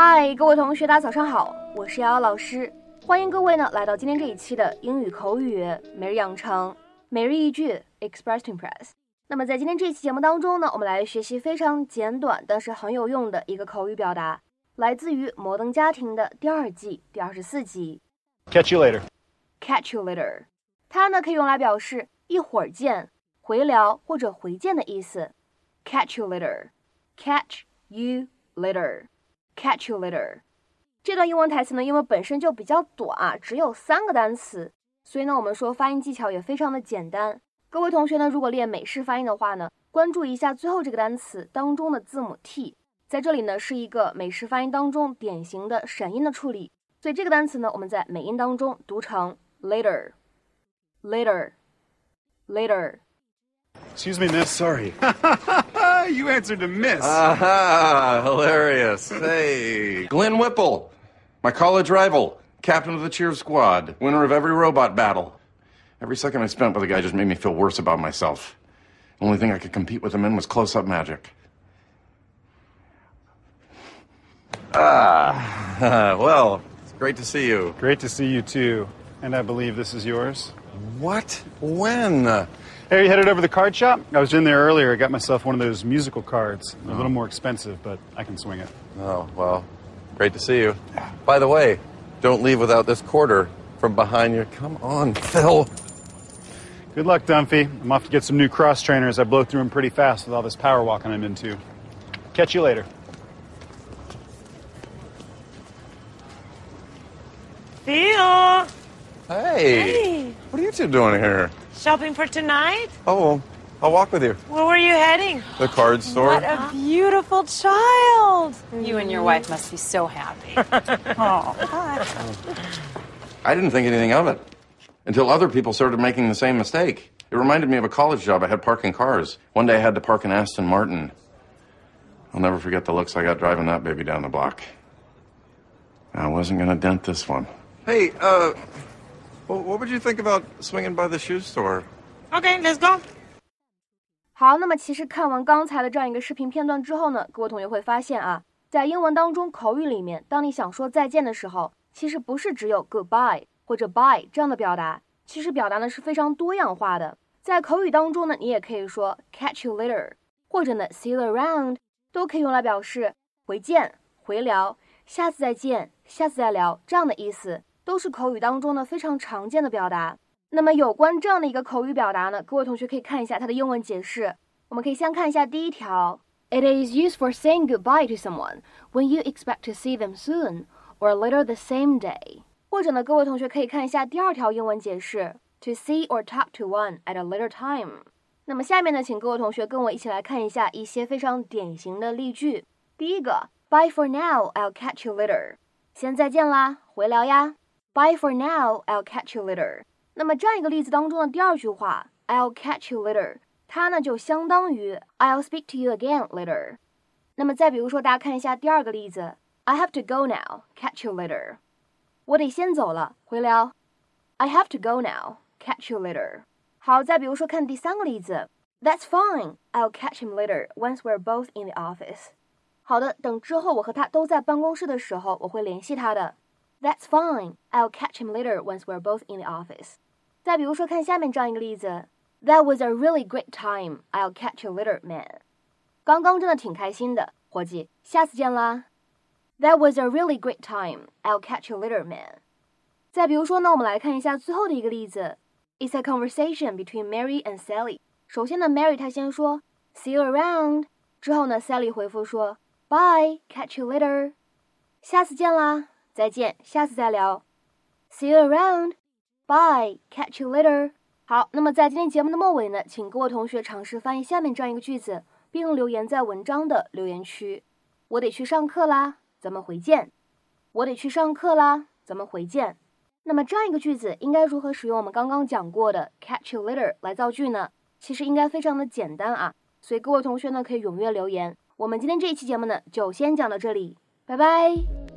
嗨，各位同学，大家早上好，我是瑶瑶老师，欢迎各位呢来到今天这一期的英语口语每日养成每日一句 Express to Impress。那么在今天这期节目当中呢，我们来学习非常简短但是很有用的一个口语表达，来自于《摩登家庭》的第二季第二十四集。Catch you later. Catch you later，它呢可以用来表示一会儿见、回聊或者回见的意思。Catch you later，catch you later。Catch you later。这段英文台词呢，因为本身就比较短啊，只有三个单词，所以呢，我们说发音技巧也非常的简单。各位同学呢，如果练美式发音的话呢，关注一下最后这个单词当中的字母 T，在这里呢是一个美式发音当中典型的闪音的处理，所以这个单词呢，我们在美音当中读成 later，later，later。Excuse me, miss. Sorry. you answered to miss. Aha, hilarious. Hey, Glenn Whipple, my college rival, captain of the cheer squad, winner of every robot battle. Every second I spent with the guy just made me feel worse about myself. The Only thing I could compete with him in was close up magic. Ah, well, it's great to see you. Great to see you too. And I believe this is yours. What? When? Hey, you headed over to the card shop? I was in there earlier. I got myself one of those musical cards. A little oh. more expensive, but I can swing it. Oh, well, great to see you. By the way, don't leave without this quarter from behind you. Come on, Phil. Good luck, Dunphy. I'm off to get some new cross trainers. I blow through them pretty fast with all this power walking I'm into. Catch you later. Phil! Hey, Hey. what are you two doing here? Shopping for tonight? Oh, I'll walk with you. Where were you heading? The card store. What a beautiful child. You and your wife must be so happy. oh. I didn't think anything of it until other people started making the same mistake. It reminded me of a college job I had parking cars. One day I had to park an Aston Martin. I'll never forget the looks I got driving that baby down the block. I wasn't going to dent this one. Hey, uh, well, what would you think about swinging by the shoe store? Okay, let's go. 好，那么其实看完刚才的这样一个视频片段之后呢，各位同学会发现啊，在英文当中口语里面，当你想说再见的时候，其实不是只有 goodbye 或者 bye 这样的表达，其实表达呢是非常多样化的。在口语当中呢，你也可以说 catch you later，或者呢 see you around，都可以用来表示回见、回聊、下次再见、下次再聊这样的意思，都是口语当中呢非常常见的表达。那么有关这样的一个口语表达呢，各位同学可以看一下它的英文解释。我们可以先看一下第一条，It is used for saying goodbye to someone when you expect to see them soon or later the same day。或者呢，各位同学可以看一下第二条英文解释，To see or talk to one at a later time。那么下面呢，请各位同学跟我一起来看一下一些非常典型的例句。第一个，Bye for now, I'll catch you later。先再见啦，回聊呀。 Bye for now, I'll catch you later。那么这样一个例子当中的第二句话，I'll catch you later，它呢就相当于 I'll speak to you again later。那么再比如说，大家看一下第二个例子，I have to go now, catch you later。我得先走了，回聊。I have to go now, catch you later。好，再比如说看第三个例子，That's fine, I'll catch him later once we're both in the office。好的，等之后我和他都在办公室的时候，我会联系他的。 That's fine, I'll catch him later once we're both in the office。再比如说，看下面这样一个例子，That was a really great time. I'll catch you later, man. 刚刚真的挺开心的，伙计，下次见啦。That was a really great time. I'll catch you later, man. 再比如说呢，我们来看一下最后的一个例子，It's a conversation between Mary and Sally. 首先呢，Mary 她先说 See you around，之后呢，Sally 回复说 Bye, catch you later. 下次见啦， 再见，下次再聊。See you around. Bye, catch you later. 好，那么在今天节目的末尾呢，请各位同学尝试翻译下面这样一个句子，并留言在文章的留言区。我得去上课啦，咱们回见。我得去上课啦，咱们回见。那么这样一个句子应该如何使用我们刚刚讲过的 catch you later 来造句呢？其实应该非常的简单啊，所以各位同学呢可以踊跃留言。我们今天这一期节目呢就先讲到这里，拜拜。